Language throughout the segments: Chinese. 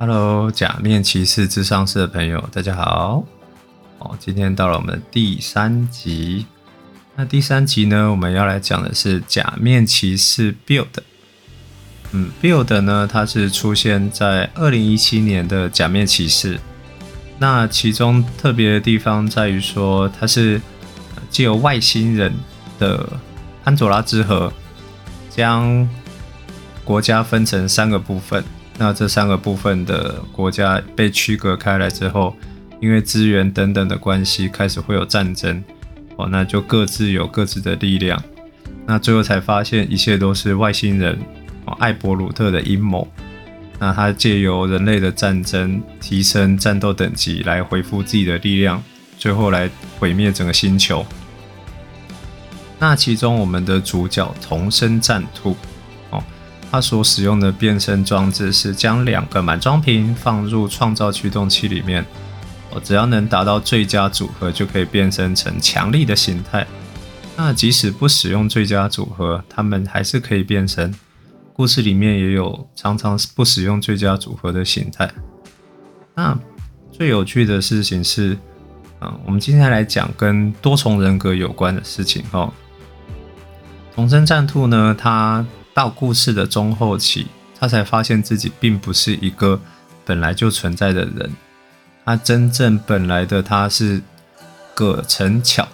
Hello，假面骑士智商室的朋友，大家好。哦，今天到了我们的第三集。那第三集呢，我们要来讲的是假面骑士 Build。嗯，Build 呢，它是出现在二零一七年的假面骑士。那其中特别的地方在于说，它是借由外星人的潘佐拉之河，将国家分成三个部分。那这三个部分的国家被区隔开来之后，因为资源等等的关系，开始会有战争。哦，那就各自有各自的力量。那最后才发现，一切都是外星人哦，艾伯鲁特的阴谋。那他借由人类的战争，提升战斗等级，来恢复自己的力量，最后来毁灭整个星球。那其中我们的主角同生战兔。它所使用的变身装置是将两个满装瓶放入创造驱动器里面，哦，只要能达到最佳组合，就可以变身成强力的形态。那即使不使用最佳组合，他们还是可以变身。故事里面也有常常不使用最佳组合的形态。那最有趣的事情是，嗯，我们今天来讲跟多重人格有关的事情。哈，重生战兔呢，它。到故事的中后期，他才发现自己并不是一个本来就存在的人。他真正本来的他是葛城巧。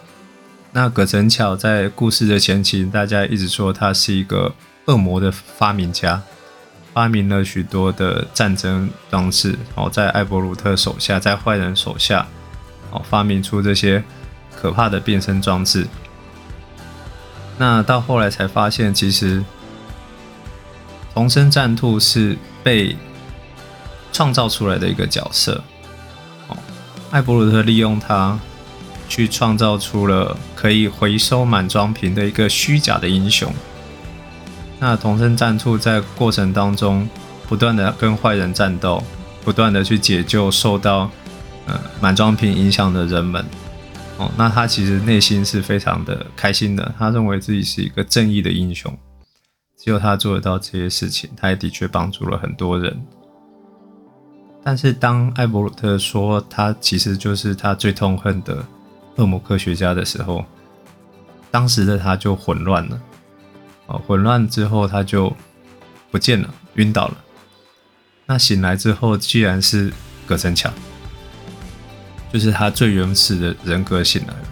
那葛城巧在故事的前期，大家一直说他是一个恶魔的发明家，发明了许多的战争装置。哦，在艾伯鲁特手下，在坏人手下，哦，发明出这些可怕的变身装置。那到后来才发现，其实。同生战兔是被创造出来的一个角色，哦，艾伯鲁特利用它去创造出了可以回收满装瓶的一个虚假的英雄。那同生战兔在过程当中不断的跟坏人战斗，不断的去解救受到呃满装瓶影响的人们，哦，那他其实内心是非常的开心的，他认为自己是一个正义的英雄。只有他做得到这些事情，他也的确帮助了很多人。但是当艾伯鲁特说他其实就是他最痛恨的恶魔科学家的时候，当时的他就混乱了。哦，混乱之后他就不见了，晕倒了。那醒来之后，居然是葛森强，就是他最原始的人格醒来了。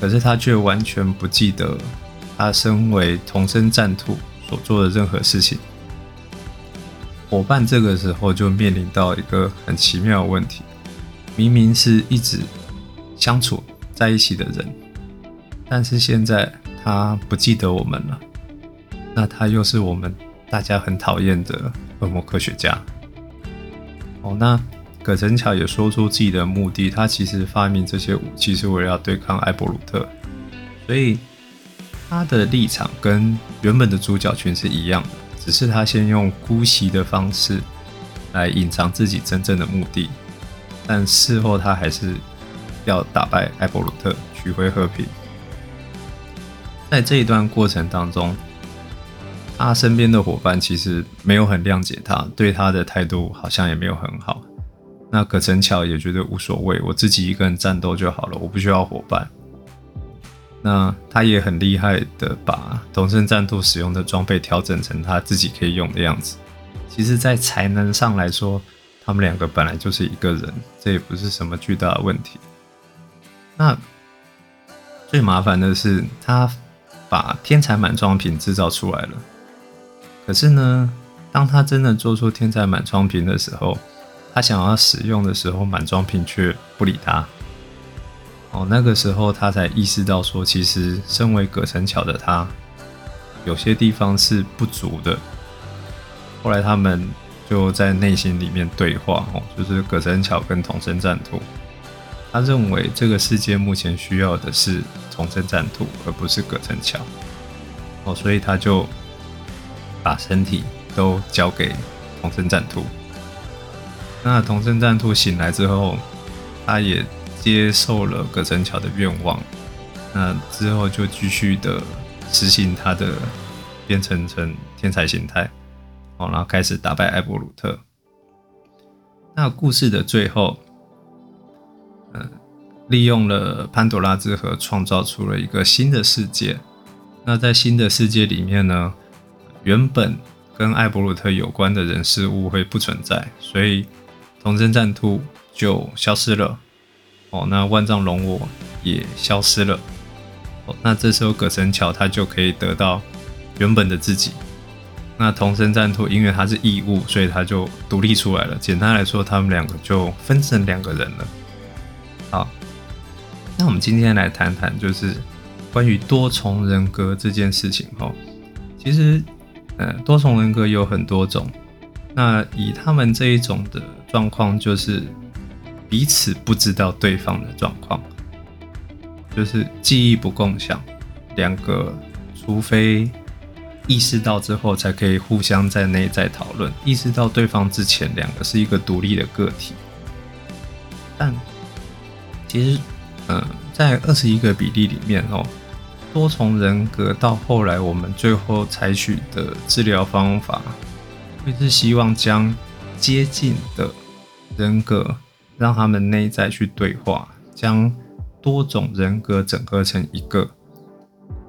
可是他却完全不记得，他身为同生战兔。所做的任何事情，伙伴这个时候就面临到一个很奇妙的问题：明明是一直相处在一起的人，但是现在他不记得我们了。那他又是我们大家很讨厌的恶魔科学家。哦，那葛城巧也说出自己的目的：他其实发明这些武器是为了要对抗艾伯鲁特，所以。他的立场跟原本的主角群是一样的，只是他先用姑息的方式来隐藏自己真正的目的，但事后他还是要打败艾伯鲁特，取回和平。在这一段过程当中，他身边的伙伴其实没有很谅解他，对他的态度好像也没有很好。那葛城巧也觉得无所谓，我自己一个人战斗就好了，我不需要伙伴。那他也很厉害的，把同生战兔使用的装备调整成他自己可以用的样子。其实，在才能上来说，他们两个本来就是一个人，这也不是什么巨大的问题。那最麻烦的是，他把天才满装瓶制造出来了。可是呢，当他真的做出天才满装瓶的时候，他想要使用的时候，满装瓶却不理他。哦，那个时候他才意识到说，其实身为葛城巧的他，有些地方是不足的。后来他们就在内心里面对话，哦，就是葛城巧跟同生战兔。他认为这个世界目前需要的是同生战兔，而不是葛城巧。哦，所以他就把身体都交给同生战兔。那同生战兔醒来之后，他也。接受了葛城桥的愿望，那之后就继续的实行他的变成成天才形态，哦，然后开始打败艾伯鲁特。那故事的最后，嗯，利用了潘多拉之盒，创造出了一个新的世界。那在新的世界里面呢，原本跟艾伯鲁特有关的人事物会不存在，所以童真战兔就消失了。哦，那万丈龙我也消失了。哦，那这时候葛神桥他就可以得到原本的自己。那同生战兔因为他是异物，所以他就独立出来了。简单来说，他们两个就分成两个人了。好，那我们今天来谈谈，就是关于多重人格这件事情。哦，其实，呃，多重人格有很多种。那以他们这一种的状况，就是。彼此不知道对方的状况，就是记忆不共享。两个除非意识到之后，才可以互相在内在讨论。意识到对方之前，两个是一个独立的个体。但其实，嗯，在二十一个比例里面哦，多重人格到后来，我们最后采取的治疗方法，会是希望将接近的人格。让他们内在去对话，将多种人格整合成一个。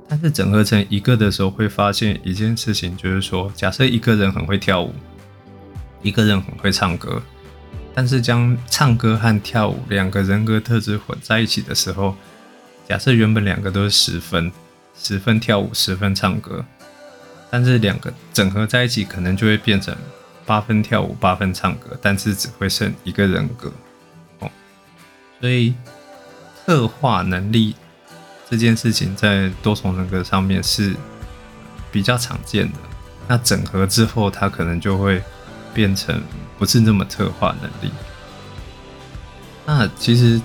但是整合成一个的时候，会发现一件事情，就是说，假设一个人很会跳舞，一个人很会唱歌，但是将唱歌和跳舞两个人格特质混在一起的时候，假设原本两个都是十分，十分跳舞，十分唱歌，但是两个整合在一起，可能就会变成八分跳舞，八分唱歌，但是只会剩一个人格。所以，特化能力这件事情在多重人格上面是比较常见的。那整合之后，它可能就会变成不是那么特化能力。那其实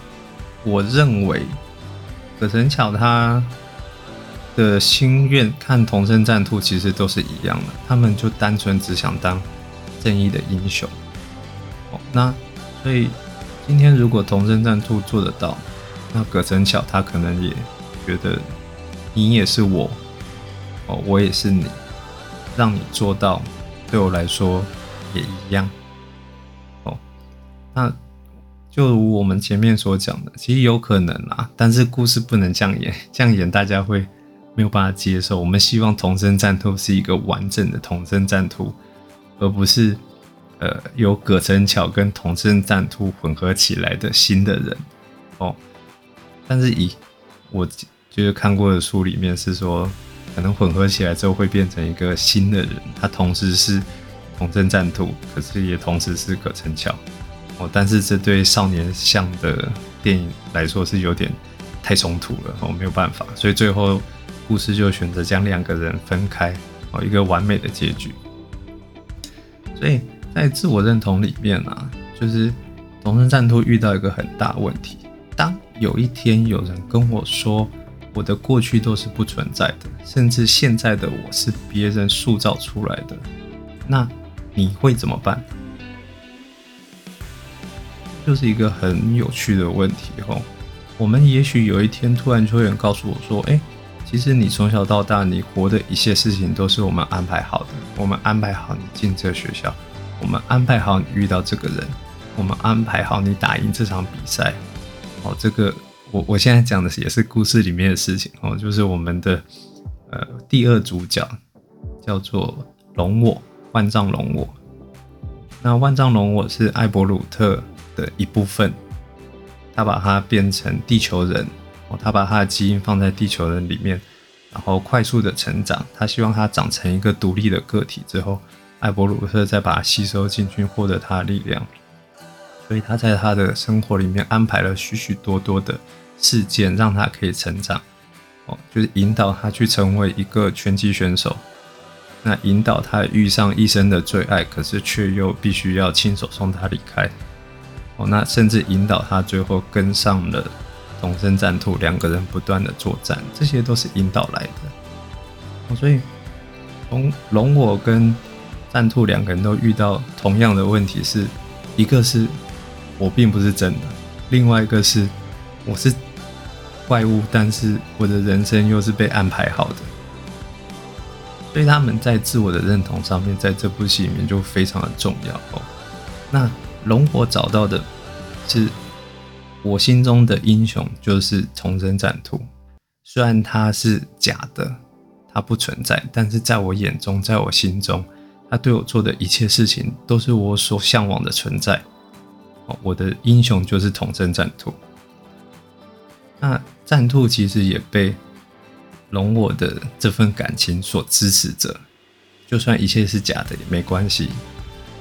我认为，葛城巧他的心愿看同生战兔其实都是一样的，他们就单纯只想当正义的英雄。哦，那所以。今天如果童生战兔做得到，那葛城巧他可能也觉得你也是我，哦，我也是你，让你做到，对我来说也一样，哦，那就如我们前面所讲的，其实有可能啊，但是故事不能这样演，这样演大家会没有办法接受。我们希望童生战兔是一个完整的童生战兔，而不是。呃，由葛城巧跟同生战兔混合起来的新的人哦，但是以我就是看过的书里面是说，可能混合起来之后会变成一个新的人，他同时是同生战兔，可是也同时是葛城巧哦，但是这对少年向的电影来说是有点太冲突了哦，没有办法，所以最后故事就选择将两个人分开哦，一个完美的结局，所以。在自我认同里面啊，就是同生战兔遇到一个很大问题。当有一天有人跟我说我的过去都是不存在的，甚至现在的我是别人塑造出来的，那你会怎么办？就是一个很有趣的问题哦。我们也许有一天突然就有人告诉我说：“哎，其实你从小到大你活的一切事情都是我们安排好的，我们安排好你进这学校。”我们安排好你遇到这个人，我们安排好你打赢这场比赛。哦，这个我我现在讲的也是故事里面的事情哦，就是我们的呃第二主角叫做龙我万丈龙我。那万丈龙我是艾伯鲁特的一部分，他把它变成地球人哦，他把他的基因放在地球人里面，然后快速的成长。他希望他长成一个独立的个体之后。艾伯鲁特再把它吸收进去，获得他的力量，所以他在他的生活里面安排了许许多多的事件，让他可以成长。哦，就是引导他去成为一个拳击选手，那引导他遇上一生的最爱，可是却又必须要亲手送他离开。哦，那甚至引导他最后跟上了龙生战兔，两个人不断的作战，这些都是引导来的。哦，所以从龙我跟战兔两个人都遇到同样的问题，是一个是我并不是真的，另外一个是我是怪物，但是我的人生又是被安排好的，所以他们在自我的认同上面，在这部戏里面就非常的重要。那龙火找到的是我心中的英雄，就是重生战兔。虽然他是假的，他不存在，但是在我眼中，在我心中，他对我做的一切事情都是我所向往的存在。我的英雄就是统称战兔。那战兔其实也被龙我的这份感情所支持着，就算一切是假的也没关系，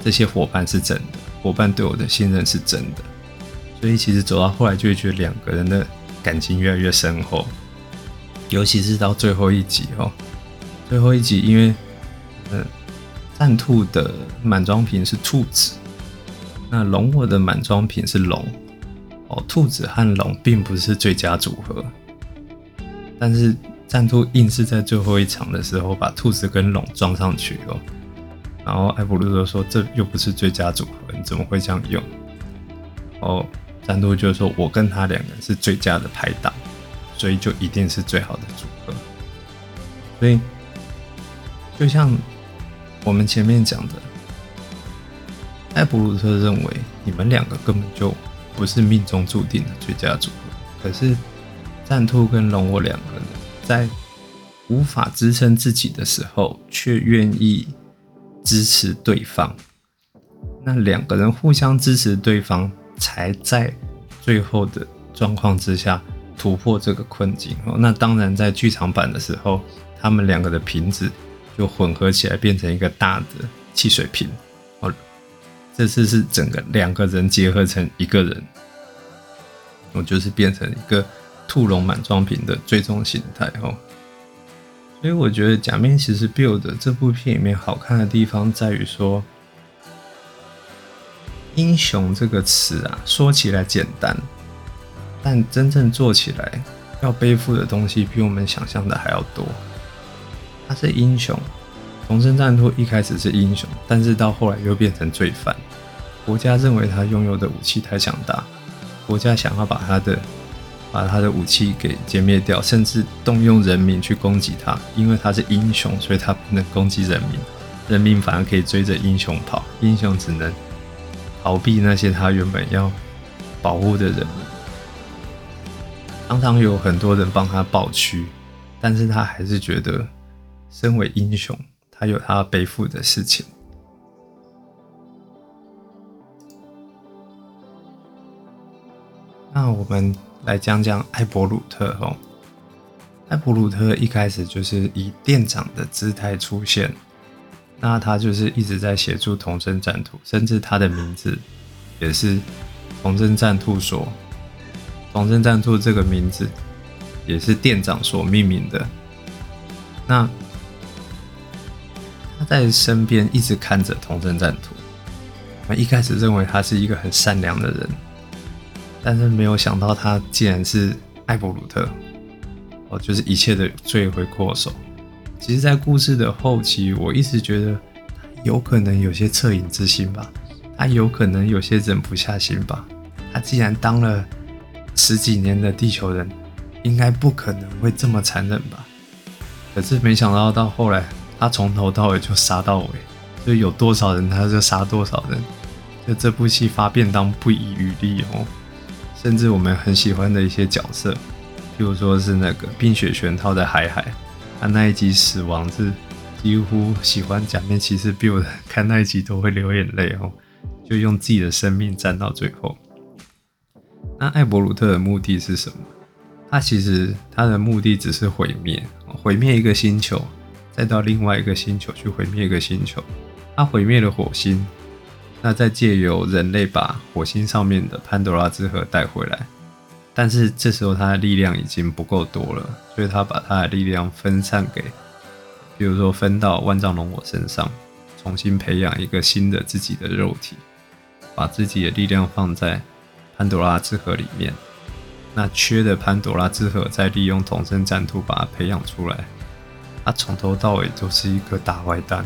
这些伙伴是真的，伙伴对我的信任是真的，所以其实走到后来就会觉得两个人的感情越来越深厚，尤其是到最后一集哦，最后一集因为嗯战兔的满装瓶是兔子，那龙我的满装瓶是龙。哦，兔子和龙并不是最佳组合，但是战兔硬是在最后一场的时候把兔子跟龙装上去哦。然后艾布鲁特说：“这又不是最佳组合，你怎么会这样用？”哦，战兔就说：“我跟他两个是最佳的拍档，所以就一定是最好的组合。”所以，就像我们前面讲的，艾布鲁特认为你们两个根本就。不是命中注定的最佳组合，可是战兔跟龙我两个人在无法支撑自己的时候，却愿意支持对方。那两个人互相支持对方，才在最后的状况之下突破这个困境。那当然在剧场版的时候，他们两个的瓶子就混合起来变成一个大的汽水瓶哦。这次是整个两个人结合成一个人，我就是变成一个兔龙满装瓶的最终形态哦。所以我觉得《假面骑士 Build》这部片里面好看的地方在于说，英雄这个词啊，说起来简单，但真正做起来要背负的东西比我们想象的还要多。他是英雄。重生战兔一开始是英雄，但是到后来又变成罪犯。国家认为他拥有的武器太强大，国家想要把他的把他的武器给歼灭掉，甚至动用人民去攻击他。因为他是英雄，所以他不能攻击人民，人民反而可以追着英雄跑，英雄只能逃避那些他原本要保护的人。常常有很多人帮他抱屈，但是他还是觉得身为英雄。他有他背负的事情。那我们来讲讲艾伯鲁特哦。艾伯鲁特一开始就是以店长的姿态出现，那他就是一直在协助童真战兔，甚至他的名字也是童真战兔所。童真战兔这个名字也是店长所命名的。那。他在身边一直看着童真战图，我一开始认为他是一个很善良的人，但是没有想到他竟然是艾伯鲁特，哦，就是一切的罪魁祸首。其实，在故事的后期，我一直觉得有可能有些恻隐之心吧，他有可能有些忍不下心吧。他既然当了十几年的地球人，应该不可能会这么残忍吧？可是没想到到后来。他从头到尾就杀到尾，就有多少人他就杀多少人，就这部戏发便当不遗余力哦。甚至我们很喜欢的一些角色，譬如说是那个冰雪玄套的海海，他那一集死亡是几乎喜欢假面骑士 B 的看那一集都会流眼泪哦，就用自己的生命战到最后。那艾伯鲁特的目的是什么？他其实他的目的只是毁灭，毁灭一个星球。再到另外一个星球去毁灭一个星球，他毁灭了火星，那再借由人类把火星上面的潘多拉之盒带回来，但是这时候他的力量已经不够多了，所以他把他的力量分散给，比如说分到万丈龙我身上，重新培养一个新的自己的肉体，把自己的力量放在潘多拉之盒里面，那缺的潘多拉之盒再利用同生战兔把它培养出来。他从头到尾都是一个大坏蛋，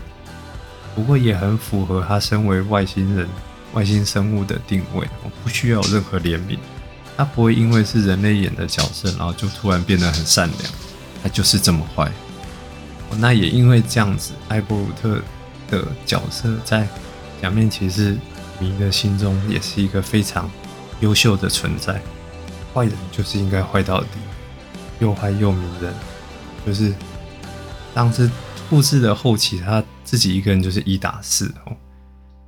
不过也很符合他身为外星人、外星生物的定位。我不需要任何怜悯，他不会因为是人类演的角色，然后就突然变得很善良。他就是这么坏。那也因为这样子，艾伯鲁特的角色在《假面骑士迷的心中也是一个非常优秀的存在。坏人就是应该坏到底，又坏又迷人，就是当时故事的后期，他自己一个人就是一打四哦。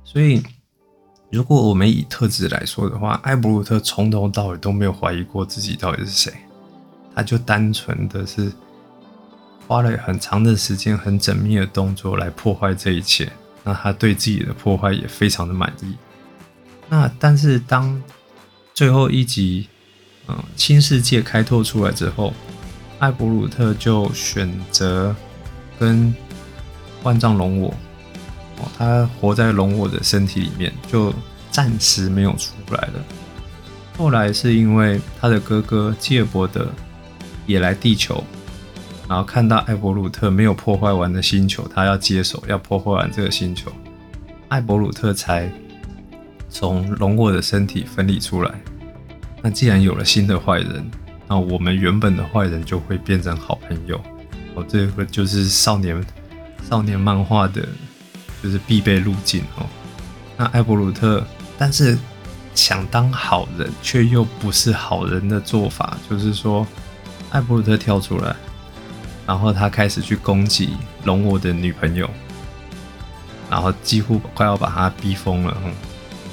所以，如果我们以特质来说的话，艾伯鲁特从头到尾都没有怀疑过自己到底是谁，他就单纯的是花了很长的时间、很缜密的动作来破坏这一切。那他对自己的破坏也非常的满意。那但是当最后一集，嗯，新世界开拓出来之后，艾伯鲁特就选择跟万丈龙我，哦，他活在龙我的身体里面，就暂时没有出来了。后来是因为他的哥哥基尔伯德也来地球。然后看到艾伯鲁特没有破坏完的星球，他要接手，要破坏完这个星球，艾伯鲁特才从龙沃的身体分离出来。那既然有了新的坏人，那我们原本的坏人就会变成好朋友。哦，这个就是少年少年漫画的，就是必备路径哦。那艾伯鲁特，但是想当好人却又不是好人的做法，就是说艾伯鲁特跳出来。然后他开始去攻击龙我的女朋友，然后几乎快要把他逼疯了。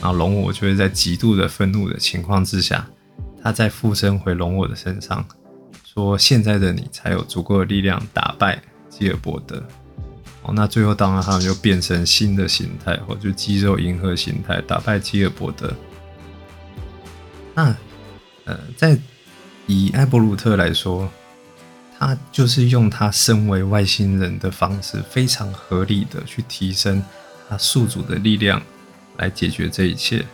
然后龙我就会在极度的愤怒的情况之下，他再附身回龙我的身上，说：“现在的你才有足够的力量打败基尔伯德。”哦，那最后当然他们就变成新的形态，或就肌肉银河形态打败基尔伯德。那呃，在以艾伯鲁特来说。他就是用他身为外星人的方式，非常合理的去提升他宿主的力量，来解决这一切。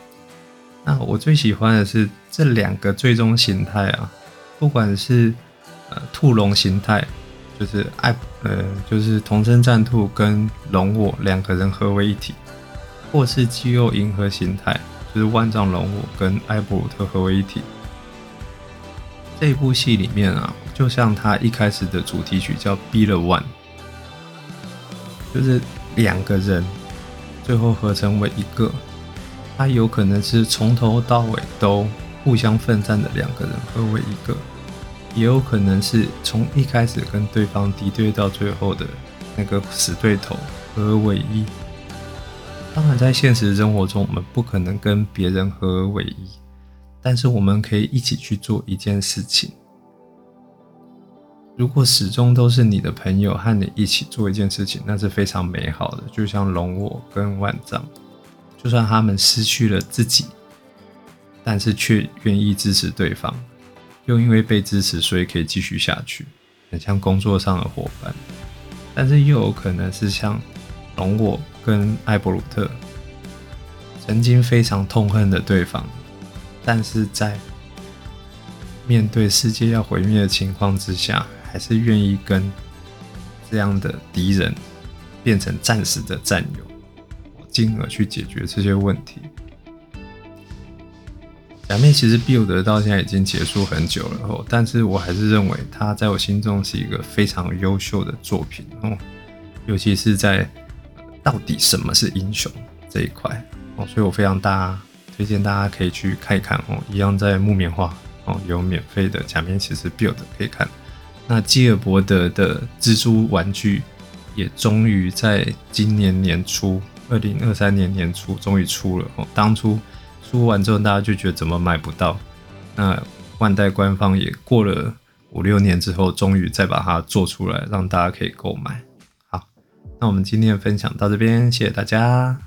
那我最喜欢的是这两个最终形态啊，不管是呃兔龙形态，就是爱呃就是同生战兔跟龙我两个人合为一体，或是肌肉银河形态，就是万丈龙我跟艾伯鲁特合为一体。这部戏里面啊。就像他一开始的主题曲叫《Be the One》，就是两个人最后合成为一个。他有可能是从头到尾都互相奋战的两个人合为一个，也有可能是从一开始跟对方敌对到最后的那个死对头合为一。当然，在现实生活中，我们不可能跟别人合而为一，但是我们可以一起去做一件事情。如果始终都是你的朋友和你一起做一件事情，那是非常美好的。就像龙我跟万丈，就算他们失去了自己，但是却愿意支持对方，又因为被支持，所以可以继续下去，很像工作上的伙伴。但是又有可能是像龙我跟艾伯鲁特，曾经非常痛恨的对方，但是在面对世界要毁灭的情况之下。还是愿意跟这样的敌人变成暂时的战友，进而去解决这些问题。假面其实 build 到现在已经结束很久了哦，但是我还是认为它在我心中是一个非常优秀的作品哦，尤其是在到底什么是英雄这一块哦，所以我非常大推荐大家可以去看一看哦，一样在木棉花哦有免费的假面骑士 build 可以看。那基尔伯德的蜘蛛玩具也终于在今年年初，二零二三年年初终于出了。哦，当初出完之后，大家就觉得怎么买不到？那万代官方也过了五六年之后，终于再把它做出来，让大家可以购买。好，那我们今天的分享到这边，谢谢大家。